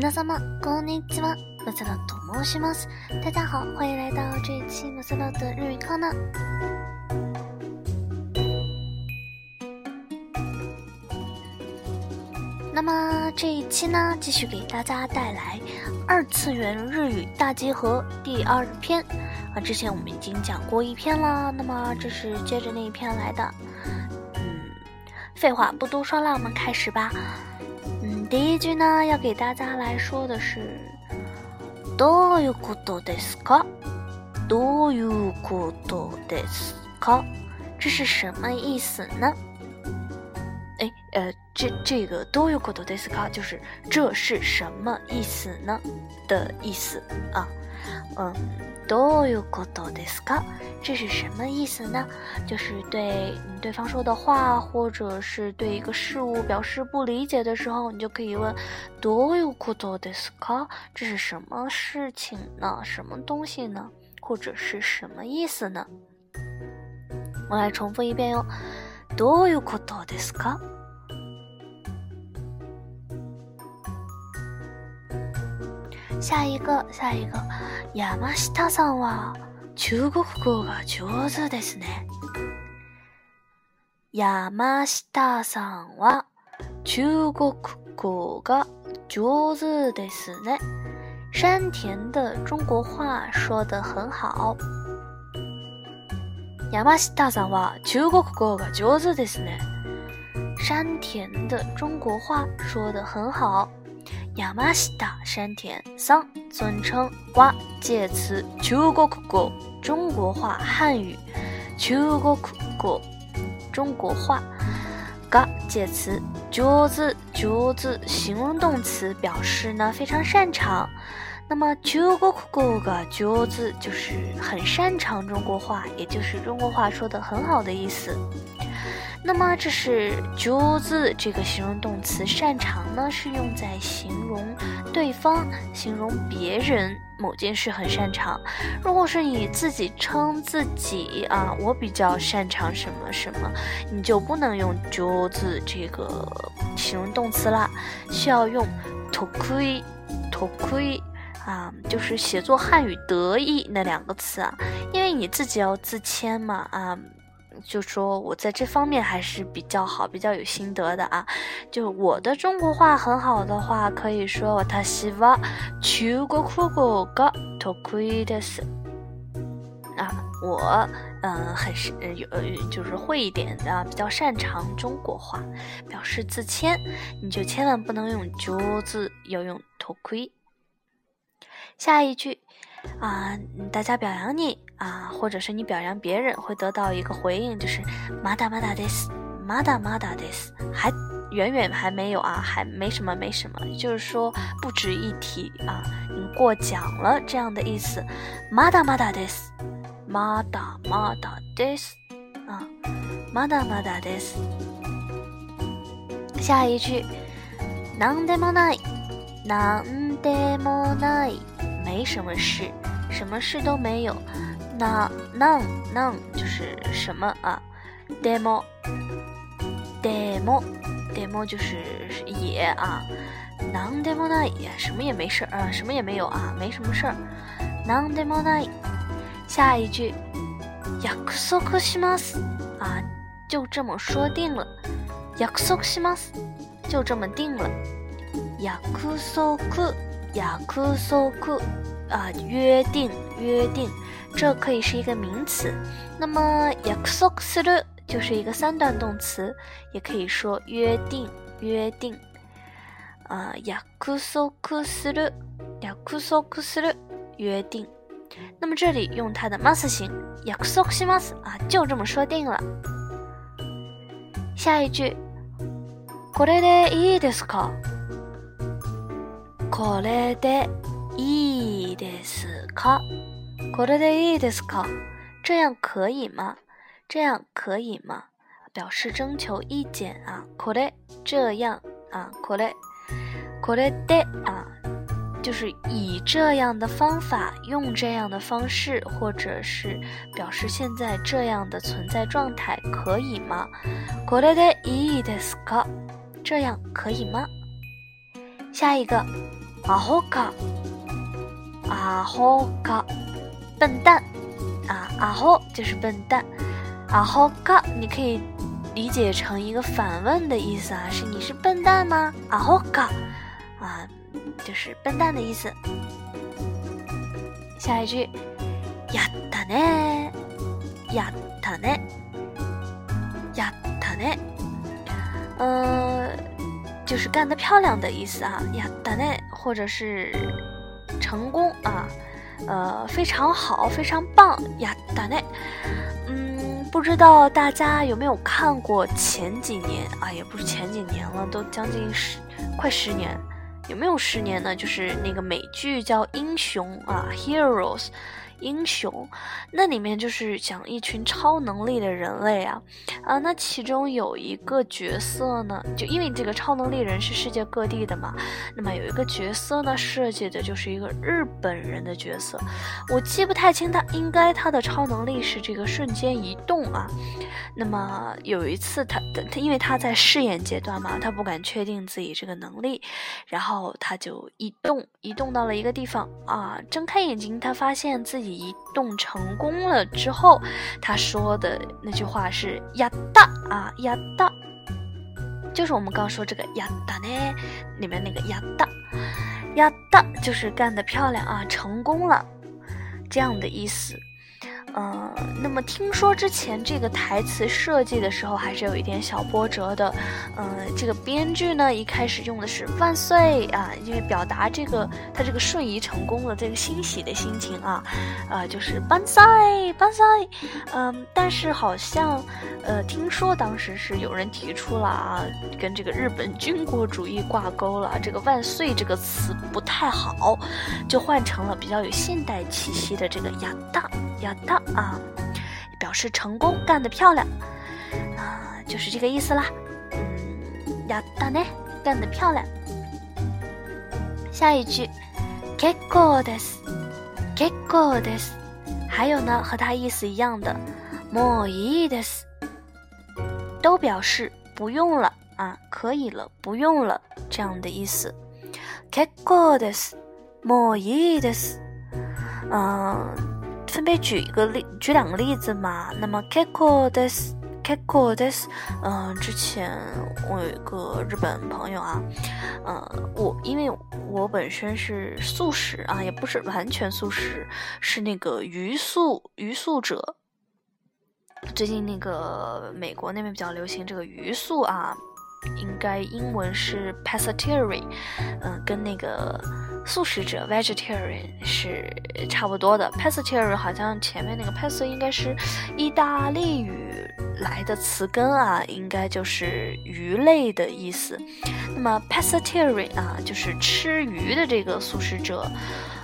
皆様こんにちは，马赛拉と申します。大家好，欢迎来到这一期马赛拉的日语课呢。那么这一期呢，继续给大家带来二次元日语大集合第二篇啊。之前我们已经讲过一篇了，那么这是接着那一篇来的。嗯，废话不多说了，我们开始吧。 嗯，第一句呢，要给大家来说的是，どういうことですか？どういうことですか？这是什么意思呢？哎，呃，这这个どういうことですか？就是这是什么意思呢？的意思啊，嗯。 どういうことですか？这是什么意思呢？就是对对方说的话，或者是对一个事物表示不理解的时候，你就可以问どういうことですか？这是什么事情呢？什么东西呢？或者是什么意思呢？我来重复一遍哟，どういうことですか？ 下一个，下一个。山下さんは中国語が上手ですね。山下さんは中国語が上手ですね。山田的中国话说得很好。山下さんは中国語が上手ですね。山田的中国话说得很好。 山下山田桑尊称哇介词中国語中国话汉语中国語中国话が介词上手上手形容动词表示呢非常擅长。那么中国語が上手就是很擅长中国话，也就是中国话说的很好的意思。那么这是“上手”这个形容动词，擅长呢是用在形容对方、形容别人某件事很擅长。如果是你自己称自己啊，我比较擅长什么什么，你就不能用“上手”这个形容动词啦，需要用“得意”“得意”啊，就是写作汉语“得意”那两个词啊，因为你自己要自谦嘛啊。就说我在这方面还是比较好，比较有心得的啊。就我的中国话很好的话，可以说我他希望中国語が得意です。啊，我嗯很是有就是会一点的，比较擅长中国话，表示自谦。你就千万不能用上字，要用得意。 下一句。啊，大家表扬你啊，或者是你表扬别人，会得到一个回应，就是まだまだです，まだまだです，还远远还没有啊，还没什么，没什么，就是说不值一提啊，你过奖了这样的意思。まだまだです，まだまだです，啊，まだまだです。下一句，なんでもない，なんでもない。 没什么事，什么事都没有。那 none none 就是什么啊？demo demo demo 就是也啊。none demo 那也什么也没事啊，什么也没有啊，没什么事儿。none demo 那下一句，約束します啊，就这么说定了。約束します就这么定了。約束約束 啊，约定约定，这可以是一个名词。那么約束する就是一个三段动词，也可以说约定约定。啊，約束する約束する约定。那么这里用它的 mas 形，約束します啊，就这么说定了。下一句，これでいいですか？これで いいですか？これでいいですか？这样可以吗？这样可以吗？表示征求意见啊。これ这样啊。これこれで啊，就是以这样的方法，用这样的方式，或者是表示现在这样的存在状态，可以吗？これでいいですか？这样可以吗？下一个。 阿ホ卡， 阿ホ卡，笨蛋啊，阿ホ就是笨蛋，阿ホ卡你可以理解成一个反问的意思啊，是你是笨蛋吗？阿ホ卡啊，就是笨蛋的意思。下一句，やったね，やったね，やったね，呃。就是干得漂亮的意思啊，呀，达内，或者是 成功啊，呃，非常好，非常棒呀，达内。嗯，不知道大家有没有看过前几年啊，也不是前几年了，都将近十，快十年，有没有十年呢？就是那个美剧叫《英雄》啊，《Heroes》。英雄，那里面就是讲一群超能力的人类啊，啊，那其中有一个角色呢，就因为这个超能力人是世界各地的嘛，那么有一个角色呢，设计的就是一个日本人的角色，我记不太清他，应该他的超能力是这个瞬间移动啊，那么有一次他他因为他在试验阶段嘛，他不敢确定自己这个能力，然后他就移动移动到了一个地方。啊，睁开眼睛，他发现自己。移动成功了之后，他说的那句话是“呀哒啊呀哒”，就是我们刚说这个“呀哒”呢，里面那个“呀哒”，“呀哒”就是干得漂亮啊，成功了，这样的意思。嗯，那么听说之前这个台词设计的时候还是有一点小波折的。嗯，这个编剧呢一开始用的是“万岁”啊，因为表达这个他这个瞬移成功了这个欣喜的心情啊，啊就是“万岁，万岁”。嗯，但是好像呃听说当时是有人提出了啊，跟这个日本军国主义挂钩了，这个“万岁”这个词不太好，就换成了比较有现代气息的这个“亚大”。亚大啊，表示成功，干得漂亮啊，就是这个意思啦。嗯，亚大呢，干得漂亮。下一句，get good des，get good 还有呢，和它意思一样的，more e des，都表示不用了啊，可以了，不用了这样的意思。get good des，more e des，嗯。分别举一个例，举两个例子嘛。那么 k e k o d e s k e k o d e s 嗯，之前我有一个日本朋友啊，嗯，我因为我本身是素食啊，也不是完全素食，是那个鱼素鱼素者。最近那个美国那边比较流行这个鱼素啊，应该英文是 pescatarian，嗯，跟那个。素食者 vegetarian 是差不多的，pescatarian 好像前面那个 pes 应该是意大利语来的词根啊，应该就是鱼类的意思。那么 pescatarian 啊，就是吃鱼的这个素食者。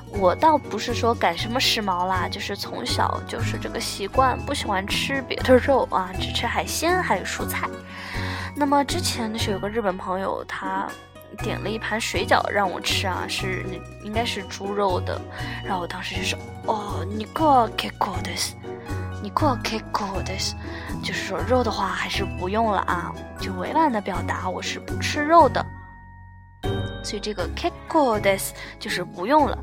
我倒不是说赶什么时髦啦，就是从小就是这个习惯，不喜欢吃别的肉啊，只吃海鲜还有蔬菜。那么之前是有个日本朋友，他。点了一盘水饺让我吃啊，是应该是猪肉的，然后我当时就说哦，你过 k k o d s 你过 k k o d s 就是说肉的话还是不用了啊，就委婉的表达我是不吃肉的，所以这个 k k o d s 就是不用了。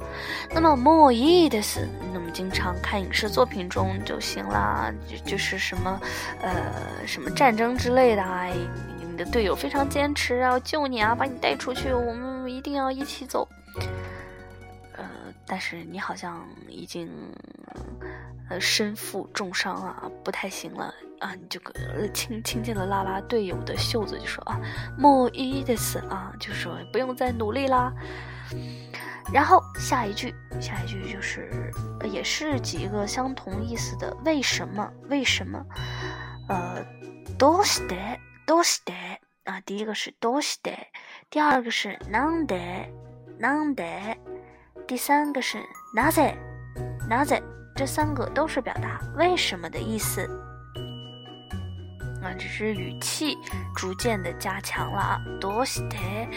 那么 more e d s 那么经常看影视作品中就行啦，就就是什么呃什么战争之类的啊。你的队友非常坚持啊，救你啊，把你带出去，我们一定要一起走。呃，但是你好像已经呃身负重伤啊，不太行了啊，你就轻轻轻的拉拉队友的袖子，就说啊，莫伊的斯啊，就说不用再努力啦。然后下一句，下一句就是也是几个相同意思的，为什么？为什么？呃，どうして？どうして 啊？第一个是どうして，第二个是なんで，なんで，第三个是なぜ，なぜ。这三个都是表达为什么的意思啊，只是语气逐渐的加强了啊。どうして、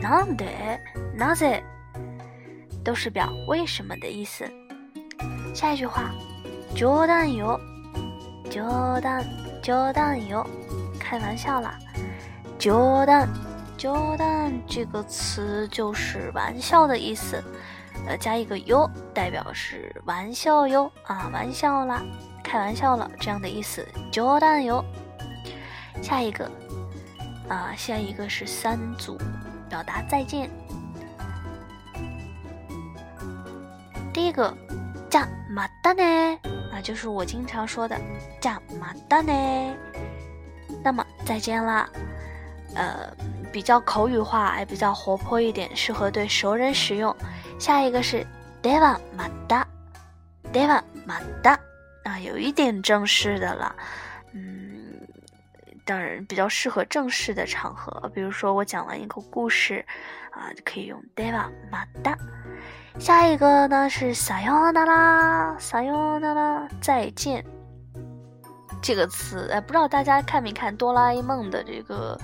なんで、なぜ，都是表为什么的意思。下一句话，冗談よ、冗談、冗談よ。开玩笑啦， 冗谈， 冗談这个词就是玩笑的意思，呃，加一个哟，代表是玩笑哟啊，玩笑啦，开玩笑了这样的意思。冗談哟。下一个啊，下一个是三组表达再见。第一个，じゃまたね啊，就是我经常说的じゃまたね。那么再见啦， 呃，比较口语化，也比较活泼一点，适合对熟人使用。下一个是ではまた，ではまた啊，有一点正式的了，嗯，当然比较适合正式的场合，比如说我讲完一个故事啊，就可以用ではまた。下一个呢是さよなら，さよなら，再见。 这个词，哎，不知道大家看没看哆啦 A 梦的这个，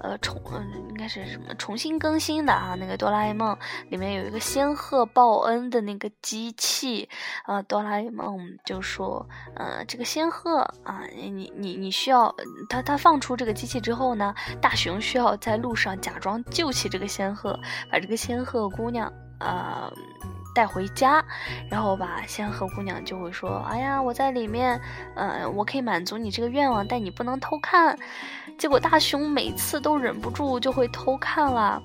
呃，重，嗯，应该是什么重新更新的啊？那个哆啦 A 梦里面有一个仙鹤报恩的那个机器，呃，哆啦 A 梦就说，呃，这个仙鹤啊，你你你需要，他他放出这个机器之后呢，大雄需要在路上假装救起这个仙鹤，把这个仙鹤姑娘，呃。带回家，然后吧，仙鹤姑娘就会说：“哎呀，我在里面，呃，我可以满足你这个愿望，但你不能偷看。”结果大雄每次都忍不住就会偷看了，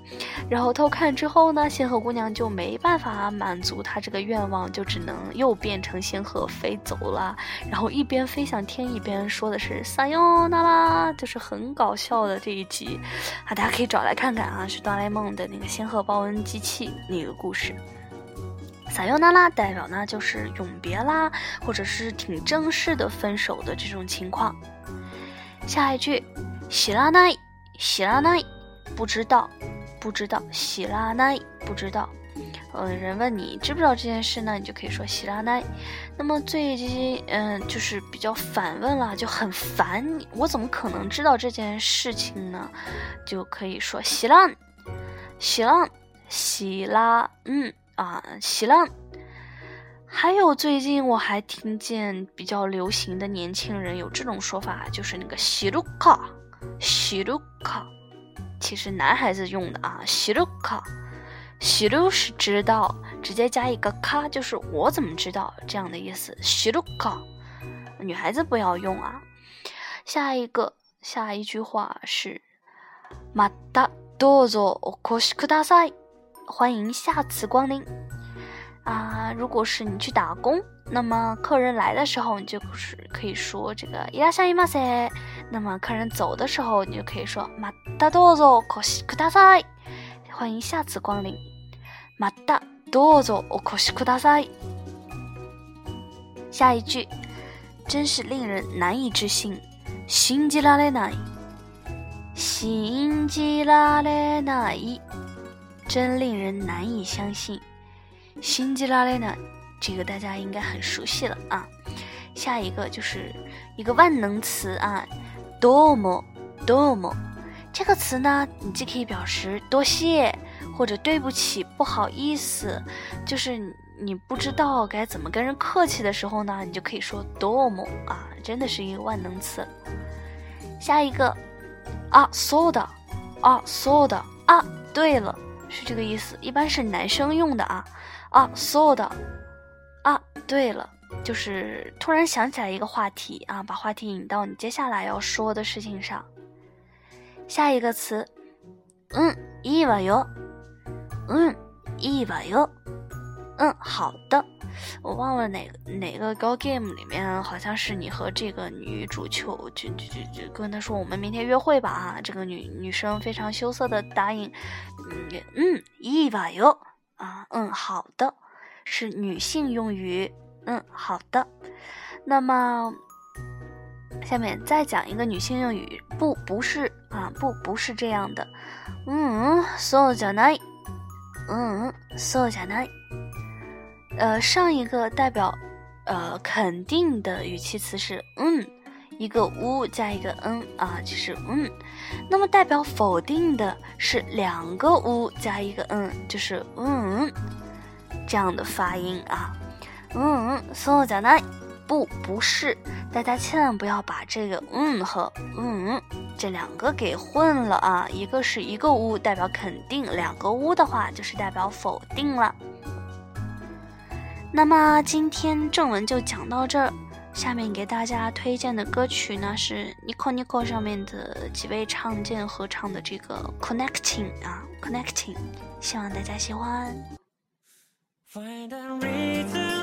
然后偷看之后呢，仙鹤姑娘就没办法满足他这个愿望，就只能又变成仙鹤飞走了，然后一边飞向天，一边说的是“撒哟那拉”，就是很搞笑的这一集啊，大家可以找来看看啊，是哆啦 A 梦的那个仙鹤报恩机器那个故事。撒由那拉代表呢就是永别啦，或者是挺正式的分手的这种情况。下一句，喜拉奈，喜拉奈，不知道，不知道，喜拉奈，不知道。嗯，人问你知不知道这件事呢，你就可以说喜拉奈。那么最近，嗯，就是比较反问了，就很烦你，我怎么可能知道这件事情呢？就可以说喜拉，喜拉，喜拉，嗯。啊，喜浪。还有最近我还听见比较流行的年轻人有这种说法，就是那个喜鲁卡，喜鲁卡，其实男孩子用的啊，喜鲁卡，喜鲁是知道，直接加一个卡就是我怎么知道这样的意思，喜鲁卡，女孩子不要用啊。下一个下一句话是，またどうぞお越しください。 欢迎下次光临啊！如果是你去打工，那么客人来的时候，你就是可以说这个いらっしゃいませ。那么客人走的时候，你就可以说またどうぞお越しください。欢迎下次光临。またどうぞお越しください。下一句真是令人难以置信，信じられない。信じられない。 真令人难以相信，辛吉拉雷呢？这个大家应该很熟悉了啊。下一个就是一个万能词啊，多么多么。这个词呢，你既可以表示多谢或者对不起、不好意思，就是你不知道该怎么跟人客气的时候呢，你就可以说多么啊，真的是一个万能词。下一个啊，so 的啊，so 的啊，对了。是这个意思，一般是男生用的啊啊，so 的啊。对了，就是突然想起来一个话题啊，把话题引到你接下来要说的事情上。下一个词，嗯，いいわよ，嗯，いいわよ， 嗯，好的。我忘了哪个哪个高 game 里面，好像是你和这个女主求就就就就跟她说我们明天约会吧啊！这个女女生非常羞涩的答应，嗯嗯，いいわよ啊，嗯好的，是女性用语，嗯好的。那么下面再讲一个女性用语，不不是啊，不不是这样的，嗯そうじゃない，嗯そうじゃない。 呃，上一个代表呃肯定的语气词是嗯，一个呜加一个嗯啊，就是嗯。那么代表否定的是两个呜加一个嗯，就是嗯这样的发音啊。嗯，所有讲的不不是，大家千万不要把这个嗯和嗯这两个给混了啊。一个是一个屋代表肯定，两个屋的话就是代表否定了。那么今天正文就讲到这儿，下面给大家推荐的歌曲呢是 Nico Nico 上面的几位唱见合唱的这个 Connecting 啊 Connecting，希望大家喜欢。Find a reason.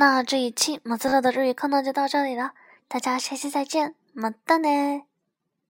那这一期马自乐的日语课呢就到这里了，大家下期再见，么哒呢。